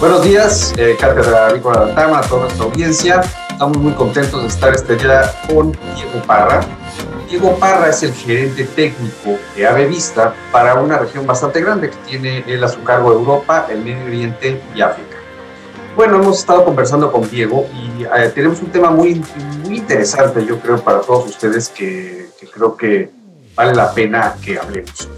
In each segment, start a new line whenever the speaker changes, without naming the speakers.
Buenos días, eh, Cátedra Agrícola de Tama, a toda nuestra audiencia. Estamos muy contentos de estar este día con Diego Parra. Diego Parra es el gerente técnico de Ave Vista para una región bastante grande que tiene él a su cargo Europa, el Medio Oriente y África. Bueno, hemos estado conversando con Diego y eh, tenemos un tema muy, muy interesante, yo creo, para todos ustedes que, que creo que vale la pena que hablemos.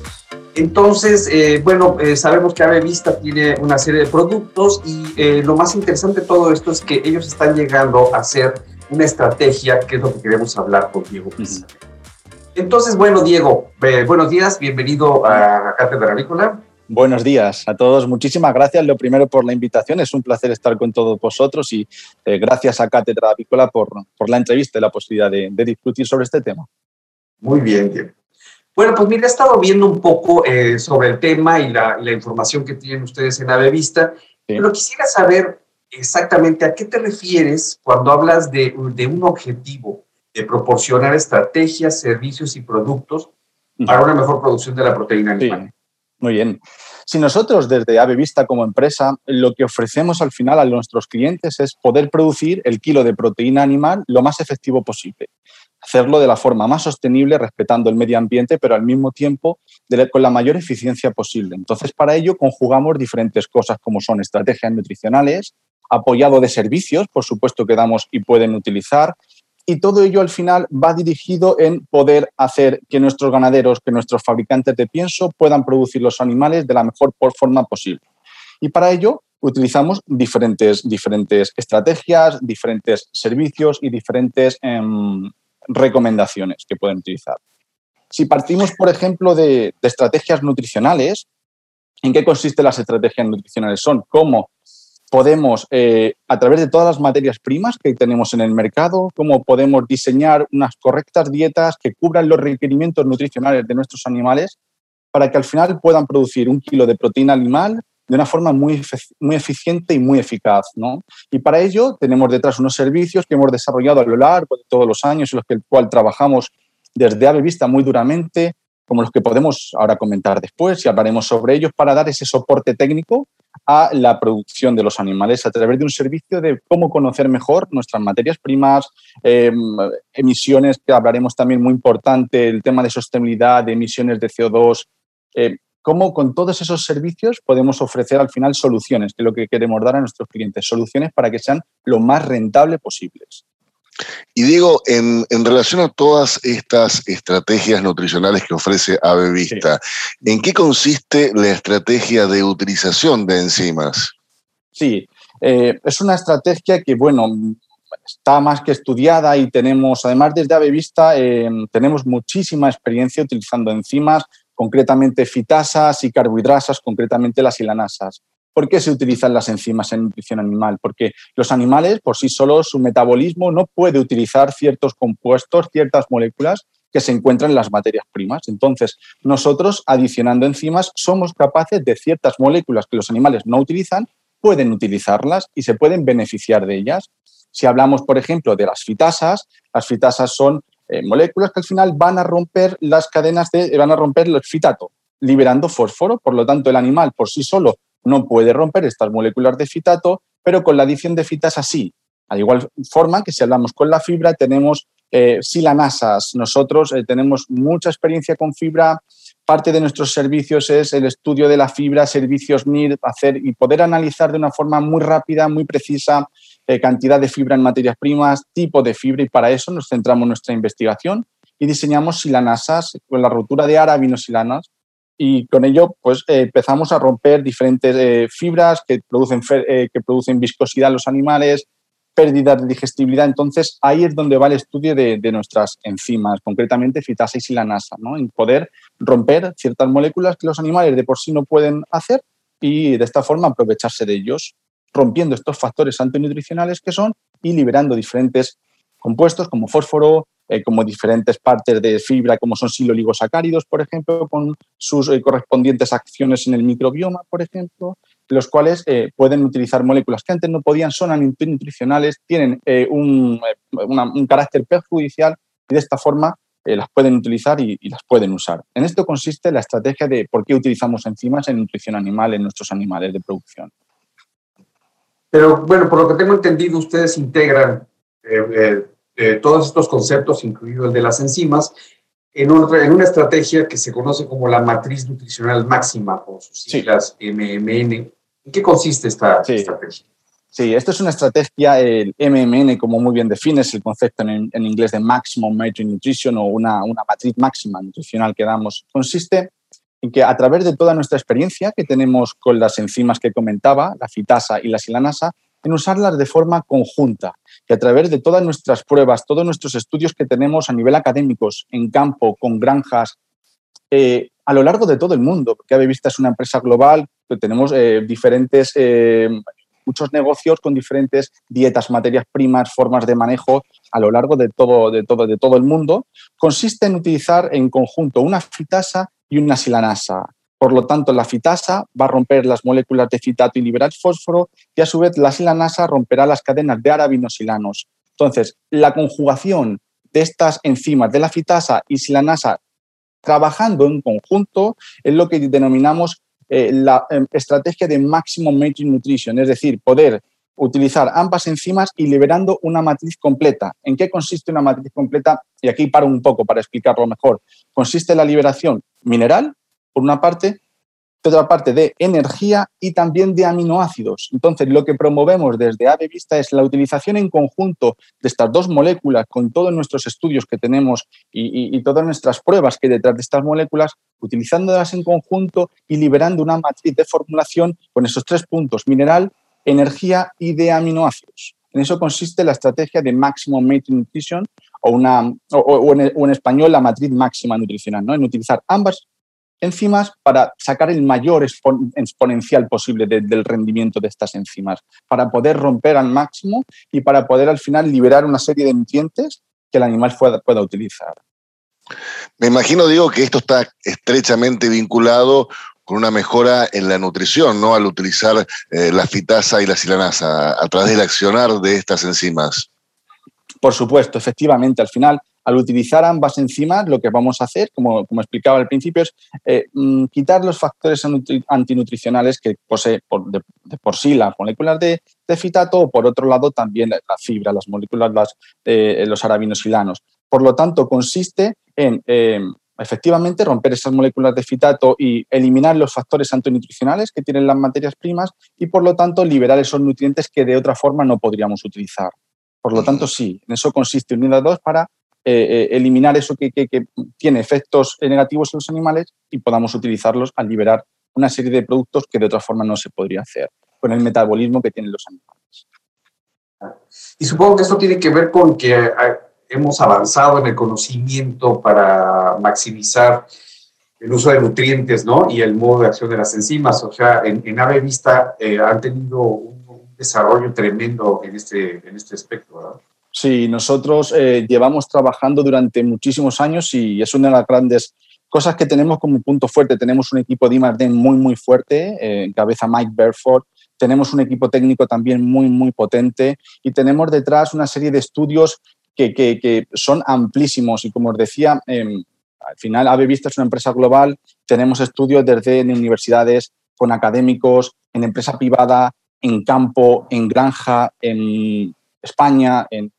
Entonces, eh, bueno, eh, sabemos que Ave Vista tiene una serie de productos y eh, lo más interesante de todo esto es que ellos están llegando a hacer una estrategia, que es lo que queremos hablar con Diego Pisa. Entonces, bueno, Diego, buenos días, bienvenido a Cátedra Agrícola.
Buenos días a todos. Muchísimas gracias, lo primero, por la invitación. Es un placer estar con todos vosotros y gracias a Cátedra Avícola por, por la entrevista y la posibilidad de, de discutir sobre este tema.
Muy bien, Diego. Bueno, pues mira, he estado viendo un poco eh, sobre el tema y la, la, información que tienen ustedes en Vista, sí. pero quisiera saber exactamente a qué te refieres cuando hablas de, de un objetivo de proporcionar estrategias, servicios y productos para una mejor producción de la proteína animal.
Sí. Muy bien. Si nosotros desde Ave Vista como empresa lo que ofrecemos al final a nuestros clientes es poder producir el kilo de proteína animal lo más efectivo posible hacerlo de la forma más sostenible, respetando el medio ambiente, pero al mismo tiempo de, con la mayor eficiencia posible. Entonces, para ello conjugamos diferentes cosas como son estrategias nutricionales, apoyado de servicios, por supuesto que damos y pueden utilizar, y todo ello al final va dirigido en poder hacer que nuestros ganaderos, que nuestros fabricantes de pienso puedan producir los animales de la mejor forma posible. Y para ello utilizamos diferentes, diferentes estrategias, diferentes servicios y diferentes eh, recomendaciones que pueden utilizar. Si partimos, por ejemplo, de, estrategias nutricionales, ¿en qué consisten las estrategias nutricionales? Son cómo podemos, eh, a través de todas las materias primas que tenemos en el mercado, cómo podemos diseñar unas correctas dietas que cubran los requerimientos nutricionales de nuestros animales para que al final puedan producir un kilo de proteína animal de una forma muy, muy eficiente y muy eficaz. ¿no? Y para ello tenemos detrás unos servicios que hemos desarrollado a lo largo de todos los años en los que el cual trabajamos desde Ave Vista muy duramente, como los que podemos ahora comentar después y hablaremos sobre ellos para dar ese soporte técnico a la producción de los animales a través de un servicio de cómo conocer mejor nuestras materias primas, eh, emisiones, que hablaremos también muy importante, el tema de sostenibilidad, de emisiones de CO2, eh, cómo con todos esos servicios podemos ofrecer al final soluciones, que es lo que queremos dar a nuestros clientes, soluciones para que sean lo más rentable posibles.
Y digo, en, en, relación a todas estas estrategias nutricionales que ofrece Ave Vista, sí. ¿en qué consiste la estrategia de utilización de enzimas?
Sí, eh, es una estrategia que, bueno, está más que estudiada y tenemos, además desde Ave Vista, eh, tenemos muchísima experiencia utilizando enzimas concretamente fitasas y carbohidrasas, concretamente las hilanasas. ¿Por qué se utilizan las enzimas en nutrición animal? Porque los animales, por sí solos, su metabolismo no puede utilizar ciertos compuestos, ciertas moléculas que se encuentran en las materias primas. Entonces, nosotros, adicionando enzimas, somos capaces de ciertas moléculas que los animales no utilizan, pueden utilizarlas y se pueden beneficiar de ellas. Si hablamos, por ejemplo, de las fitasas, las fitasas son eh, moléculas que al final van a romper las cadenas de, van a romper el fitato, liberando fósforo. Por lo tanto, el animal por sí solo no puede romper estas moléculas de fitato, pero con la adición de fitasa sí. Al igual forma que si hablamos con la fibra, tenemos eh, silanasas. Nosotros eh, tenemos mucha experiencia con fibra. Parte de nuestros servicios es el estudio de la fibra, servicios NIR, hacer y poder analizar de una forma muy rápida, muy precisa, eh, cantidad de fibra en materias primas, tipo de fibra, y para eso nos centramos en nuestra investigación y diseñamos silanasas con la rotura de aravinosilanas y con ello pues eh, empezamos a romper diferentes eh, fibras que producen, eh, que producen viscosidad en los animales, pérdidas de digestibilidad. Entonces, ahí es donde va el estudio de, de nuestras enzimas, concretamente fitasa y silanasa, ¿no? en poder romper ciertas moléculas que los animales de por sí no pueden hacer y de esta forma aprovecharse de ellos rompiendo estos factores antinutricionales que son y liberando diferentes compuestos como fósforo, eh, como diferentes partes de fibra, como son siloligosacáridos, por ejemplo, con sus eh, correspondientes acciones en el microbioma, por ejemplo, los cuales eh, pueden utilizar moléculas que antes no podían, son antinutricionales, tienen un, carácter perjudicial y de esta forma las pueden utilizar y, las pueden usar. En esto consiste la estrategia de por qué utilizamos enzimas en nutrición animal en nuestros animales de producción.
Pero bueno, por lo que tengo entendido, ustedes integran eh, eh, todos estos conceptos, incluido el de las enzimas, en, en, una estrategia que se conoce como la matriz nutricional máxima, por sus siglas MMN. ¿En qué consiste esta estrategia?
Sí, esto es una estrategia, el MMN, como muy bien define, es el concepto en, inglés de Maximum Matrix Nutrition o una, una matriz máxima nutricional que damos. Consiste en que a través de toda nuestra experiencia que tenemos con las enzimas que comentaba, la fitasa y la silanasa, en usarlas de forma conjunta, que a través de todas nuestras pruebas, todos nuestros estudios que tenemos a nivel académicos, en campo, con granjas, eh, a lo largo de todo el mundo, porque Avevista es una empresa global, que tenemos eh, diferentes eh, muchos negocios con diferentes dietas, materias primas, formas de manejo a lo largo de todo, de todo, de todo el mundo, consiste en utilizar en conjunto una fitasa y una silanasa. Por lo tanto, la fitasa va a romper las moléculas de fitato y liberar fósforo y a su vez la silanasa romperá las cadenas de aravinosilanos. Entonces, la conjugación de estas enzimas de la fitasa y silanasa trabajando en conjunto es lo que denominamos eh, la em, estrategia de Maximum Matrix Nutrition, es decir, poder utilizar ambas enzimas y liberando una matriz completa. ¿En qué consiste una matriz completa? Y aquí paro un poco para explicarlo mejor. Consiste en la liberación mineral, por una parte, otra parte de energía y también de aminoácidos. Entonces, lo que promovemos desde AVE Vista es la utilización en conjunto de estas dos moléculas con todos nuestros estudios que tenemos y, y todas nuestras pruebas que detrás de estas moléculas, utilizándolas en conjunto y liberando una matriz de formulación con esos tres puntos, mineral, energía y de aminoácidos. En eso consiste la estrategia de Maximum Matrix Nutrition o, una, o, en, español la matriz máxima nutricional, ¿no? en utilizar ambas enzimas para sacar el mayor exponencial posible del rendimiento de estas enzimas, para poder romper al máximo y para poder al final liberar una serie de nutrientes que el animal pueda, pueda utilizar.
Me imagino, digo, que esto está estrechamente vinculado con una mejora en la nutrición, ¿no? Al utilizar eh, la fitasa y la silanasa, a través del accionar de estas enzimas.
Por supuesto, efectivamente, al final, al utilizar ambas enzimas, lo que vamos a hacer, como, como explicaba al principio, es eh, mm, quitar los factores antinutricionales que posee por, de, por sí las moléculas de, fitato o por otro lado también la fibra, las moléculas, las, eh, los arabinosilanos. Por lo tanto, consiste en efectivamente romper esas moléculas de fitato y eliminar los factores antinutricionales que tienen las materias primas y por lo tanto liberar esos nutrientes que de otra forma no podríamos utilizar. Por lo tanto, sí, en eso consiste unir las dos para eh, eh, eliminar eso que, tiene efectos negativos en los animales y podamos utilizarlos al liberar una serie de productos que de otra forma no se podría hacer con el metabolismo que tienen los animales.
Y supongo que esto tiene que ver con que hemos avanzado en el conocimiento para maximizar el uso de nutrientes, ¿no? Y el modo de acción de las enzimas. O sea, en, en Ave Vista eh, han tenido un, desarrollo tremendo en este, en este aspecto.
Sí, nosotros eh, llevamos trabajando durante muchísimos años y es una de las grandes cosas que tenemos como punto fuerte. Tenemos un equipo de I+.D. muy, muy fuerte, eh, en cabeza Mike Berford. Tenemos un equipo técnico también muy, muy potente y tenemos detrás una serie de estudios que, son amplísimos y como os decía, em, al final Ave Vista es una empresa global, tenemos estudios desde en universidades, con académicos, en empresa privada, en campo, en granja, en España, en eh,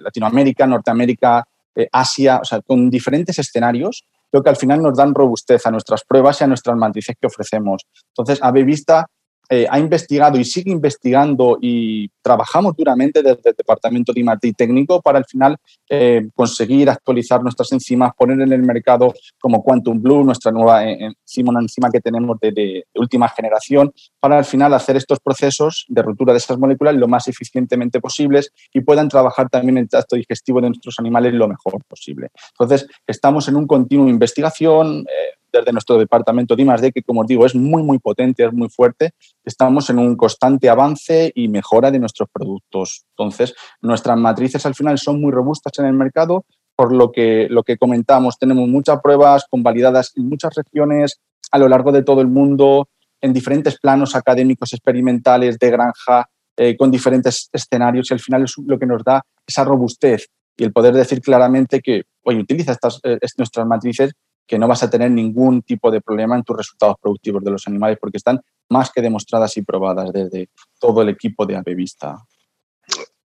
Latinoamérica, Norteamérica, eh, Asia, o sea, con diferentes escenarios, creo que al final nos dan robustez a nuestras pruebas y a nuestras matrices que ofrecemos. Entonces, Ave Vista eh, ha investigado y sigue investigando y trabajamos duramente desde el departamento de I+D técnico para al final eh, conseguir actualizar nuestras enzimas, poner en el mercado como Quantum Blue, nuestra nueva enzima, una enzima que tenemos de, última generación, para al final hacer estos procesos de ruptura de esas moléculas lo más eficientemente posibles y puedan trabajar también el tracto digestivo de nuestros animales lo mejor posible. Entonces, estamos en un continuo investigación. Eh, desde nuestro departamento de I+.D., que como os digo es muy, muy potente, es muy fuerte, estamos en un constante avance y mejora de nuestros productos. Entonces, nuestras matrices al final son muy robustas en el mercado, por lo que, lo que comentamos, tenemos muchas pruebas convalidadas en muchas regiones a lo largo de todo el mundo, en diferentes planos académicos, experimentales, de granja, eh, con diferentes escenarios y al final es lo que nos da esa robustez y el poder decir claramente que oye, utiliza estas, eh, nuestras matrices que no vas a tener ningún tipo de problema en tus resultados productivos de los animales porque están más que demostradas y probadas desde todo el equipo de Avevista.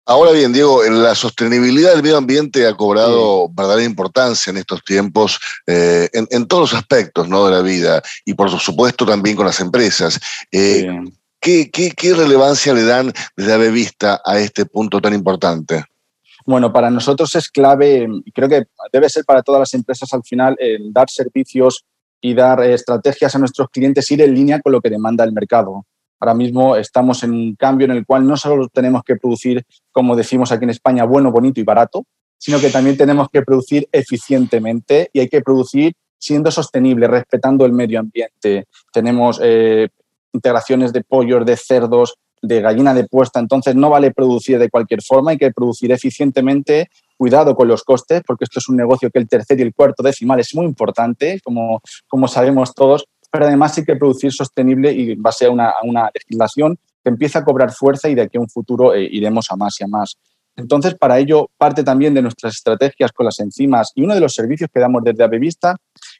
Ahora bien, Diego, la sostenibilidad del medio ambiente ha cobrado verdadera importancia en estos tiempos, eh, en, todos los aspectos ¿no? de la vida y por supuesto también con las empresas. Eh, ¿qué, relevancia le dan desde Avevista a este punto tan importante?
Bueno, para nosotros es clave, creo que debe ser para todas las empresas al final, dar servicios y dar estrategias a nuestros clientes, ir en línea con lo que demanda el mercado. Ahora mismo estamos en un cambio en el cual no solo tenemos que producir, como decimos aquí en España, bueno, bonito y barato, sino que también tenemos que producir eficientemente y hay que producir siendo sostenible, respetando el medio ambiente. Tenemos eh, integraciones de pollos, de cerdos, de gallina de puesta, entonces no vale producir de cualquier forma, hay que producir eficientemente, cuidado con los costes, porque esto es un negocio que el tercer y el cuarto decimal es muy importante, como, como sabemos todos, pero además hay que producir sostenible y base a una, legislación que empieza a cobrar fuerza y de aquí a un futuro eh, iremos a más y a más. Entonces, para ello, parte también de nuestras estrategias con las enzimas y uno de los servicios que damos desde Avevista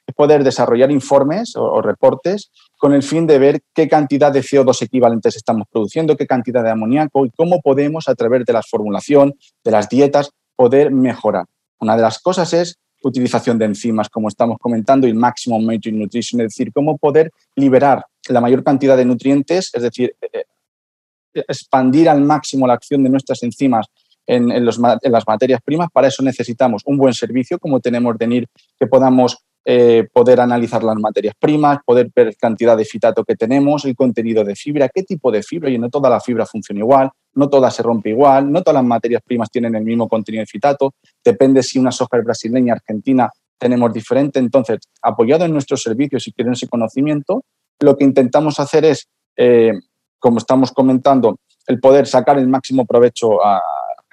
es poder desarrollar informes o, reportes con el fin de ver qué cantidad de CO2 equivalentes estamos produciendo, qué cantidad de amoníaco y cómo podemos, a través de la formulación, de las dietas, poder mejorar. Una de las cosas es utilización de enzimas, como estamos comentando, y maximum nutrition, es decir, cómo poder liberar la mayor cantidad de nutrientes, es decir, eh, eh, expandir al máximo la acción de nuestras enzimas en, las materias primas. Para eso necesitamos un buen servicio, como tenemos de NIR, que podamos eh, poder analizar las materias primas, poder ver cantidad de fitato que tenemos, el contenido de fibra, qué tipo de fibra, y no toda la fibra funciona igual, no toda se rompe igual, no todas las materias primas tienen el mismo contenido de fitato, depende si una soja es brasileña, argentina, tenemos diferente. Entonces, apoyado en nuestros servicios y quieren ese conocimiento, lo que intentamos hacer es, eh, como estamos comentando, el poder sacar el máximo provecho a,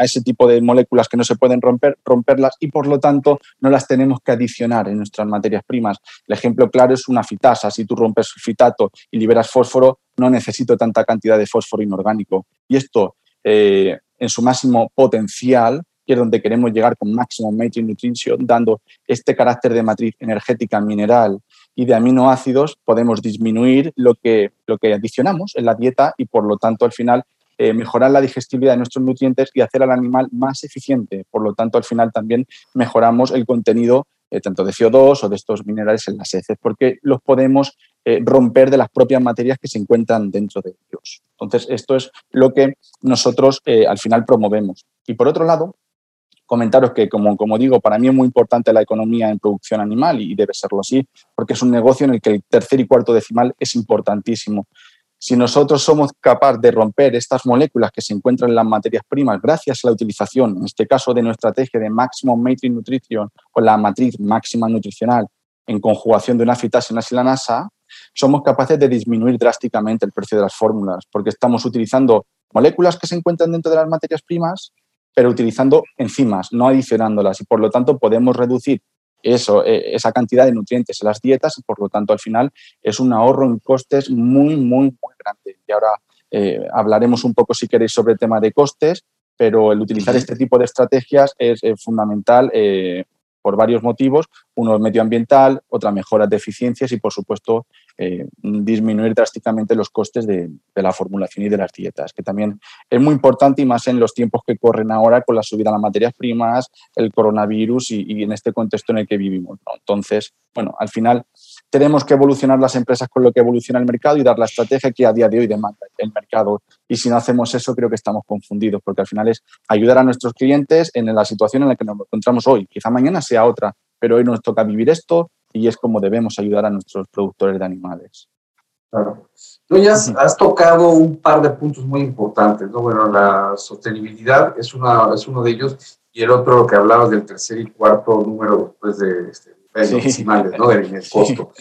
a ese tipo de moléculas que no se pueden romper, romperlas y por lo tanto no las tenemos que adicionar en nuestras materias primas. El ejemplo claro es una fitasa. Si tú rompes fitato y liberas fósforo, no necesito tanta cantidad de fósforo inorgánico. Y esto, eh, en su máximo potencial, que es donde queremos llegar con máximo matrix nutrition, dando este carácter de matriz energética mineral y de aminoácidos, podemos disminuir lo que, lo que adicionamos en la dieta y por lo tanto al final eh, mejorar la digestibilidad de nuestros nutrientes y hacer al animal más eficiente. Por lo tanto, al final también mejoramos el contenido eh, tanto de CO2 o de estos minerales en las heces, porque los podemos eh, romper de las propias materias que se encuentran dentro de ellos. Entonces, esto es lo que nosotros al final promovemos. Y por otro lado, comentaros que, como, como digo, para mí es muy importante la economía en producción animal y debe serlo así, porque es un negocio en el que el tercer y cuarto decimal es importantísimo. Si nosotros somos capaces de romper estas moléculas que se encuentran en las materias primas gracias a la utilización, en este caso de nuestra estrategia de Maximum Matrix Nutrition o la matriz máxima nutricional en conjugación de una fitasa y una silanasa, somos capaces de disminuir drásticamente el precio de las fórmulas, porque estamos utilizando moléculas que se encuentran dentro de las materias primas, pero utilizando enzimas, no adicionándolas, y por lo tanto podemos reducir eso, eh, esa cantidad de nutrientes en las dietas y por lo tanto al final es un ahorro en costes muy, muy, muy grande. Y ahora eh, hablaremos un poco si queréis sobre el tema de costes, pero el utilizar este tipo de estrategias es fundamental eh, por varios motivos. Uno medioambiental, otra mejora de eficiencias y, por supuesto, eh, disminuir drásticamente los costes de, la formulación y de las dietas, que también es muy importante y más en los tiempos que corren ahora con la subida de las materias primas, el coronavirus y, en este contexto en el que vivimos. Entonces, bueno, al final tenemos que evolucionar las empresas con lo que evoluciona el mercado y dar la estrategia que a día de hoy demanda el mercado. Y si no hacemos eso, creo que estamos confundidos, porque al final es ayudar a nuestros clientes en la situación en la que nos encontramos hoy. Quizá mañana sea otra, pero hoy nos toca vivir esto y es como debemos ayudar a nuestros productores de animales.
Claro. Tú ya has, tocado un par de puntos muy importantes, ¿no? Bueno, la sostenibilidad es, una, es uno de ellos y el otro, lo que hablabas del tercer y cuarto número después de este, decimales, ¿no? Del, costo.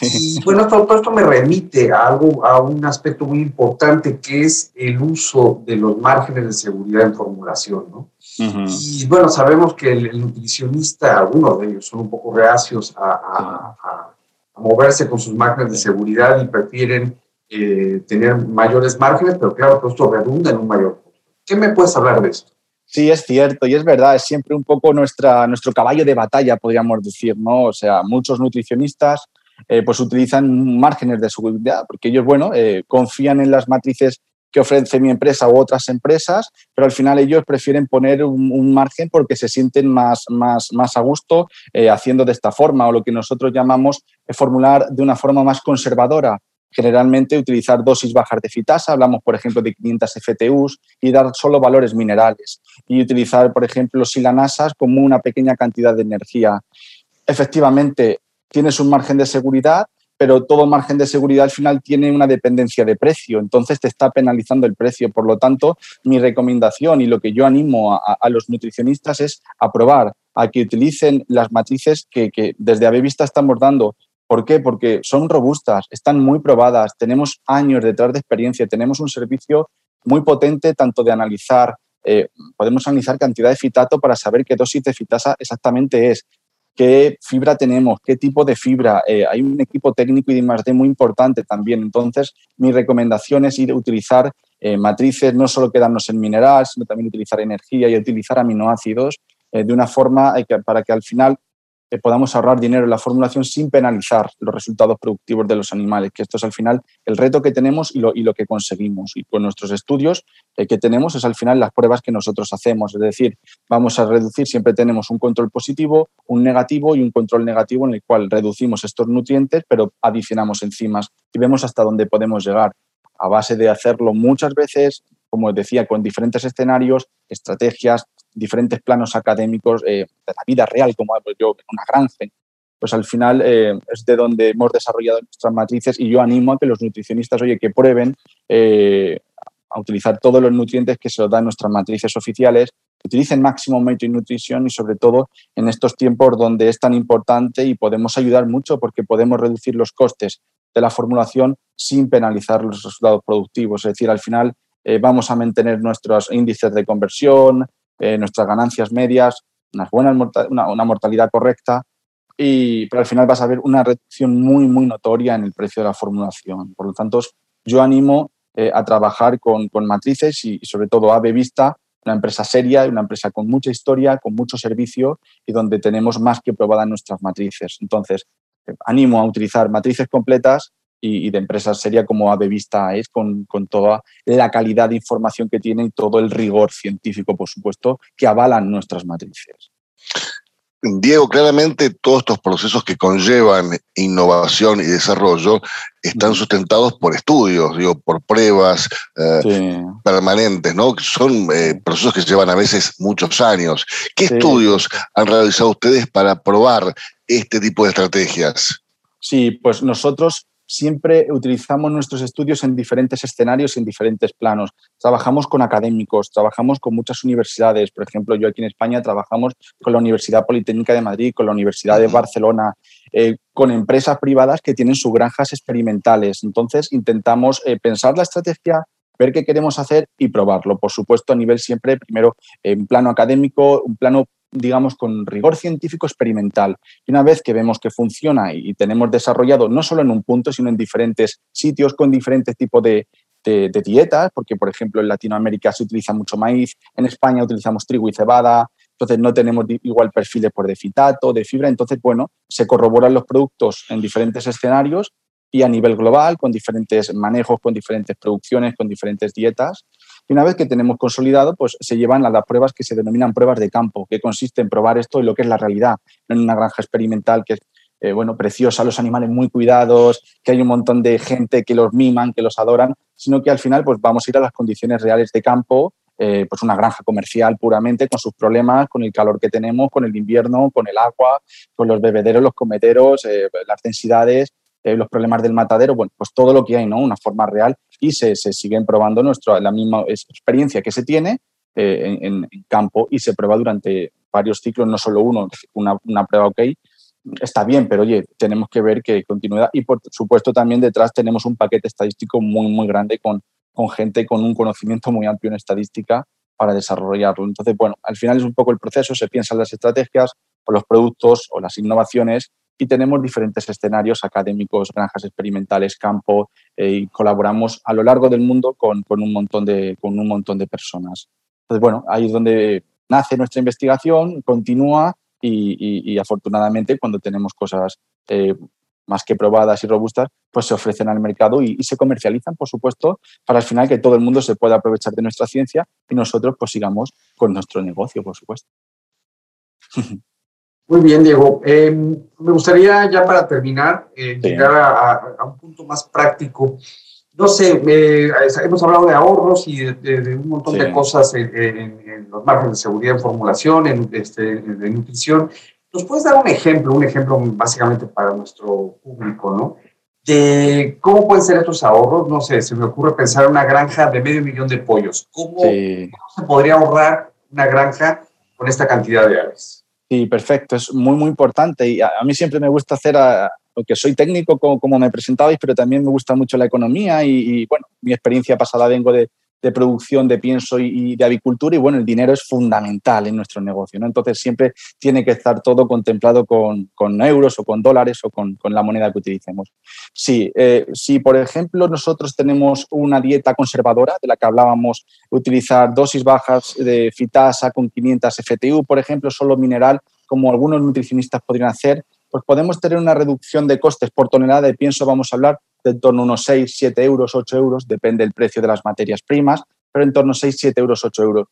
Y bueno, todo, esto me remite a algo, a un aspecto muy importante que es el uso de los márgenes de seguridad en formulación, ¿no? Y bueno, sabemos que el, nutricionista, algunos de ellos son un poco reacios a, moverse con sus márgenes de seguridad y prefieren eh, tener mayores márgenes, pero claro, todo esto redunda en un mayor costo. ¿Qué me puedes hablar de esto?
Sí, es cierto y es verdad, es siempre un poco nuestra, nuestro caballo de batalla, podríamos decir, ¿no? O sea, muchos nutricionistas eh, pues utilizan márgenes de seguridad porque ellos, bueno, eh, confían en las matrices que ofrece mi empresa u otras empresas, pero al final ellos prefieren poner un, margen porque se sienten más, más, más a gusto eh, haciendo de esta forma o lo que nosotros llamamos formular de una forma más conservadora generalmente utilizar dosis bajas de fitasa, hablamos por ejemplo de 500 FTUs y dar solo valores minerales y utilizar por ejemplo silanasas como una pequeña cantidad de energía. Efectivamente, tienes un margen de seguridad, pero todo margen de seguridad al final tiene una dependencia de precio, entonces te está penalizando el precio. Por lo tanto, mi recomendación y lo que yo animo a, los nutricionistas es aprobar a que utilicen las matrices que, que desde Avevista estamos dando ¿Por qué? Porque son robustas, están muy probadas, tenemos años detrás de experiencia, tenemos un servicio muy potente tanto de analizar, eh, podemos analizar cantidad de fitato para saber qué dosis de fitasa exactamente es, qué fibra tenemos, qué tipo de fibra. Eh, hay un equipo técnico y de I+D muy importante también. Entonces, mi recomendación es ir a utilizar eh, matrices, no solo quedarnos en minerales, sino también utilizar energía y utilizar aminoácidos de una forma para que al final que podamos ahorrar dinero en la formulación sin penalizar los resultados productivos de los animales, que esto es al final el reto que tenemos y lo, y lo que conseguimos. Y con nuestros estudios eh, que tenemos es al final las pruebas que nosotros hacemos, es decir, vamos a reducir, siempre tenemos un control positivo, un negativo y un control negativo en el cual reducimos estos nutrientes, pero adicionamos enzimas y vemos hasta dónde podemos llegar a base de hacerlo muchas veces, como decía, con diferentes escenarios, estrategias, diferentes planos académicos eh, de la vida real, como yo en una granja, pues al final eh, es de donde hemos desarrollado nuestras matrices y yo animo a que los nutricionistas, oye, que prueben eh, a utilizar todos los nutrientes que se los dan nuestras matrices oficiales, que utilicen máximo Matrix Nutrition y sobre todo en estos tiempos donde es tan importante y podemos ayudar mucho porque podemos reducir los costes de la formulación sin penalizar los resultados productivos. Es decir, al final vamos a mantener nuestros índices de conversión, eh, nuestras ganancias medias, unas buenas una, mortalidad correcta, y, pero al final vas a ver una reducción muy, muy notoria en el precio de la formulación. Por lo tanto, yo animo eh, a trabajar con, con matrices y, sobre todo a Vista, una empresa seria, una empresa con mucha historia, con mucho servicio y donde tenemos más que probadas nuestras matrices. Entonces, eh, animo a utilizar matrices completas y, de empresas serias como Avevista es, con, con, toda la calidad de información que tiene y todo el rigor científico, por supuesto, que avalan nuestras matrices.
Diego, claramente todos estos procesos que conllevan innovación y desarrollo están sustentados por estudios, digo, por pruebas eh, permanentes, ¿no? Son eh, procesos que llevan a veces muchos años. ¿Qué estudios han realizado ustedes para probar este tipo de estrategias?
Sí, pues nosotros siempre utilizamos nuestros estudios en diferentes escenarios, en diferentes planos. Trabajamos con académicos, trabajamos con muchas universidades. Por ejemplo, yo aquí en España trabajamos con la Universidad Politécnica de Madrid, con la Universidad de Barcelona, eh, con empresas privadas que tienen sus granjas experimentales. Entonces, intentamos eh, pensar la estrategia, ver qué queremos hacer y probarlo. Por supuesto, a nivel siempre, primero, en plano académico, un plano digamos, con rigor científico experimental. Y una vez que vemos que funciona y tenemos desarrollado no solo en un punto, sino en diferentes sitios con diferentes tipos de, dietas, porque, por ejemplo, en Latinoamérica se utiliza mucho maíz, en España utilizamos trigo y cebada, entonces no tenemos igual perfiles por de fitato, de fibra, entonces, bueno, se corroboran los productos en diferentes escenarios y a nivel global, con diferentes manejos, con diferentes producciones, con diferentes dietas. Y una vez que tenemos consolidado, pues se llevan las pruebas que se denominan pruebas de campo, que consiste en probar esto y lo que es la realidad, en una granja experimental que es eh, bueno, preciosa, los animales muy cuidados, que hay un montón de gente que los miman, que los adoran, sino que al final pues vamos a ir a las condiciones reales de campo, eh, pues una granja comercial puramente, con sus problemas, con el calor que tenemos, con el invierno, con el agua, con los bebederos, los comederos, eh, las densidades, los problemas del matadero, bueno, pues todo lo que hay, ¿no? Una forma real y se, siguen probando nuestra, la misma experiencia que se tiene eh, en, campo y se prueba durante varios ciclos, no solo uno, una, una prueba ok, está bien, pero oye, tenemos que ver que continuidad y por supuesto también detrás tenemos un paquete estadístico muy, muy grande con, con gente con un conocimiento muy amplio en estadística para desarrollarlo. Entonces, bueno, al final es un poco el proceso, se piensan las estrategias o los productos o las innovaciones y tenemos diferentes escenarios académicos, granjas experimentales, campo, eh, y colaboramos a lo largo del mundo con, un montón de, con un montón de personas. Entonces, bueno, ahí es donde nace nuestra investigación, continúa y, afortunadamente cuando tenemos cosas eh, más que probadas y robustas, pues se ofrecen al mercado y, se comercializan, por supuesto, para al final que todo el mundo se pueda aprovechar de nuestra ciencia y nosotros pues sigamos con nuestro negocio, por supuesto.
Muy bien, Diego. Eh, me gustaría ya para terminar eh, llegar a, un punto más práctico. No sé, hemos hablado de ahorros y de, un montón de cosas en, los márgenes de seguridad en formulación, en, este, en nutrición. ¿Nos puedes dar un ejemplo, un ejemplo básicamente para nuestro público, ¿no? De cómo pueden ser estos ahorros. No sé, se me ocurre pensar en una granja de medio millón de pollos. ¿Cómo, se podría ahorrar una granja con esta cantidad de aves?
Sí, perfecto. Es muy, muy importante. Y a, mí siempre me gusta hacer, aunque soy técnico, como, como, me presentabais, pero también me gusta mucho la economía y, y bueno, mi experiencia pasada vengo de, de producción de pienso y, de avicultura y bueno, el dinero es fundamental en nuestro negocio, ¿no? Entonces siempre tiene que estar todo contemplado con, euros o con dólares o con, la moneda que utilicemos. Sí, eh, si por ejemplo nosotros tenemos una dieta conservadora de la que hablábamos, utilizar dosis bajas de fitasa con 500 FTU, por ejemplo, solo mineral, como algunos nutricionistas podrían hacer, pues podemos tener una reducción de costes por tonelada de pienso, vamos a hablar, de en torno a unos 6, 7 euros, 8 euros, depende del precio de las materias primas, pero en torno a 6, 7 euros, 8 euros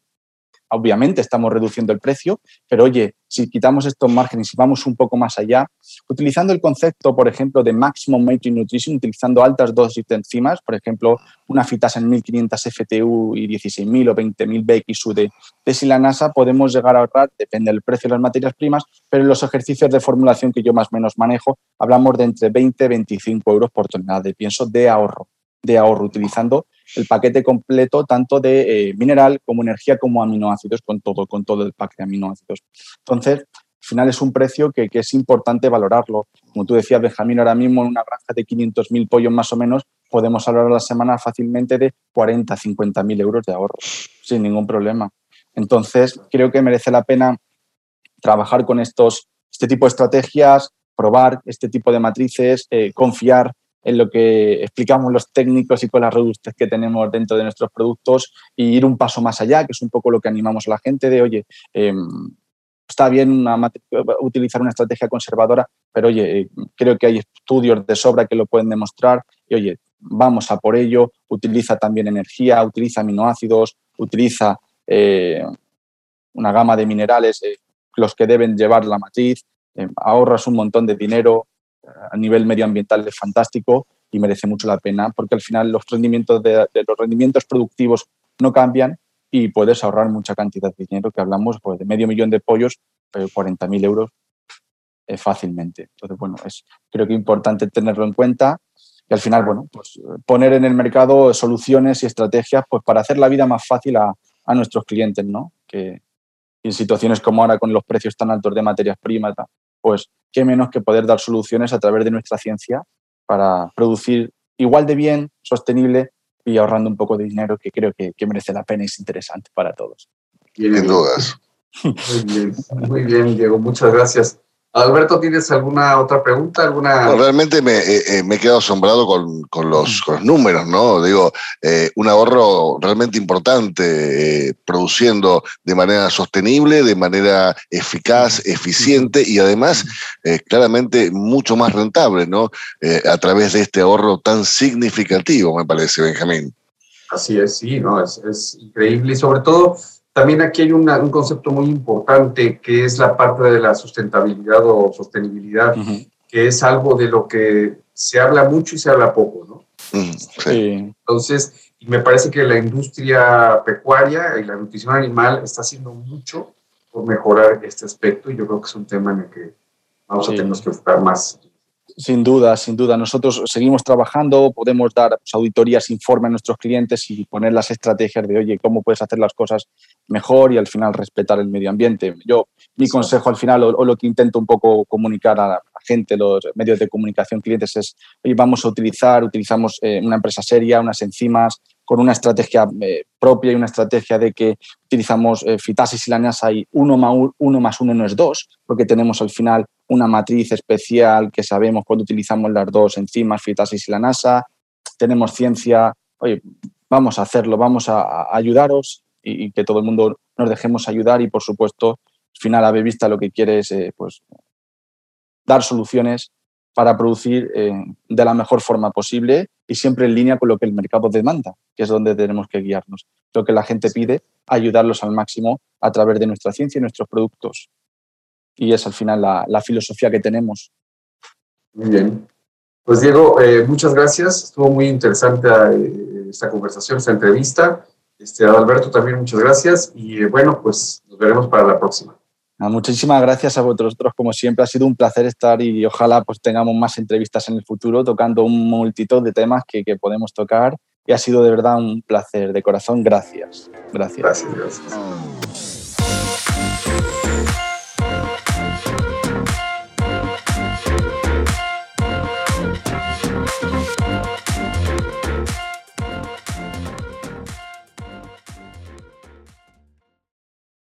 obviamente estamos reduciendo el precio, pero oye, si quitamos estos márgenes y vamos un poco más allá, utilizando el concepto, por ejemplo, de Maximum Matrix Nutrition, utilizando altas dosis de enzimas, por ejemplo, una fitasa en 1500 FTU y 16.000 o 20.000 BXU de, de silanasa, podemos llegar a ahorrar, depende del precio de las materias primas, pero en los ejercicios de formulación que yo más o menos manejo, hablamos de entre 20 y 25 euros por tonelada de pienso de ahorro de ahorro utilizando el paquete completo tanto de eh, mineral como energía como aminoácidos con todo, con todo el pack de aminoácidos. Entonces, al final es un precio que, es importante valorarlo. Como tú decías, Benjamín, ahora mismo en una granja de 500.000 pollos más o menos podemos hablar a la semana fácilmente de 40, 50.000 euros de ahorro, sin ningún problema. Entonces, creo que merece la pena trabajar con estos, este tipo de estrategias, probar este tipo de matrices, eh, confiar en lo que explicamos los técnicos y con las robustez que tenemos dentro de nuestros productos y ir un paso más allá, que es un poco lo que animamos a la gente de, oye, em, está bien utilizar una estrategia conservadora, pero oye, eh, creo que hay estudios de sobra que lo pueden demostrar y oye, vamos a por ello, utiliza también energía, utiliza aminoácidos, utiliza eh, una gama de minerales, eh, los que deben llevar la matriz, ahorras un montón de dinero, a nivel medioambiental es fantástico y merece mucho la pena porque al final los rendimientos, de, los rendimientos productivos no cambian y puedes ahorrar mucha cantidad de dinero, que hablamos pues, de medio millón de pollos, pero 40.000 euros eh, fácilmente. Entonces, bueno, es creo que importante tenerlo en cuenta y al final, bueno, pues poner en el mercado soluciones y estrategias pues, para hacer la vida más fácil a, a nuestros clientes, ¿no? Que en situaciones como ahora con los precios tan altos de materias primas, pues qué menos que poder dar soluciones a través de nuestra ciencia para producir igual de bien, sostenible y ahorrando un poco de dinero que creo que, merece la pena y es interesante para todos.
Sin dudas.
Muy bien, muy bien, Diego, muchas gracias. Alberto, ¿tienes alguna otra pregunta? ¿Alguna...
realmente me, eh, eh, me, he quedado asombrado con, con, los, con, los, números, ¿no? Digo, eh, un ahorro realmente importante, produciendo de manera sostenible, de manera eficaz, eficiente y además claramente mucho más rentable, ¿no? a través de este ahorro tan significativo, me parece, Benjamín.
Así es, sí, ¿no? Es, es increíble y sobre todo también aquí hay un concepto muy importante que es la parte de la sustentabilidad o sostenibilidad, que es algo de lo que se habla mucho y se habla poco, ¿no? sí. Entonces, me parece que la industria pecuaria y la nutrición animal está haciendo mucho por mejorar este aspecto y yo creo que es un tema en el que vamos a tener que enfocar más
sin duda, sin duda. Nosotros seguimos trabajando, podemos dar pues, auditorías, informe a nuestros clientes y poner las estrategias de, oye, cómo puedes hacer las cosas mejor y al final respetar el medio ambiente. Yo, mi consejo al final, o, lo que intento un poco comunicar a la gente, los medios de comunicación, clientes, es, oye, vamos a utilizar, utilizamos eh, una empresa seria, unas enzimas, con una estrategia eh, propia y una estrategia de que utilizamos eh, fitasis y la NASA y uno más uno, más uno no es dos, porque tenemos al final una matriz especial que sabemos cuando utilizamos las dos enzimas, fitasis y la NASA, tenemos ciencia, oye, vamos a hacerlo, vamos a, ayudaros y, que todo el mundo nos dejemos ayudar y, por supuesto, al final, Ave Vista lo que quiere es eh, pues, dar soluciones para producir eh, de la mejor forma posible y siempre en línea con lo que el mercado demanda, que es donde tenemos que guiarnos. Lo que la gente pide, ayudarlos al máximo a través de nuestra ciencia y nuestros productos. Y es al final la, filosofía que tenemos.
Muy bien. Pues Diego, eh, muchas gracias. Estuvo muy interesante eh, esta conversación, esta entrevista. Este, Alberto también muchas gracias y bueno, pues nos veremos para la próxima.
Muchísimas gracias a vosotros, como siempre. Ha sido un placer estar y ojalá pues tengamos más entrevistas en el futuro tocando un multitud de temas que, que podemos tocar. Y ha sido de verdad un placer, de corazón. Gracias. Gracias.
Gracias, gracias.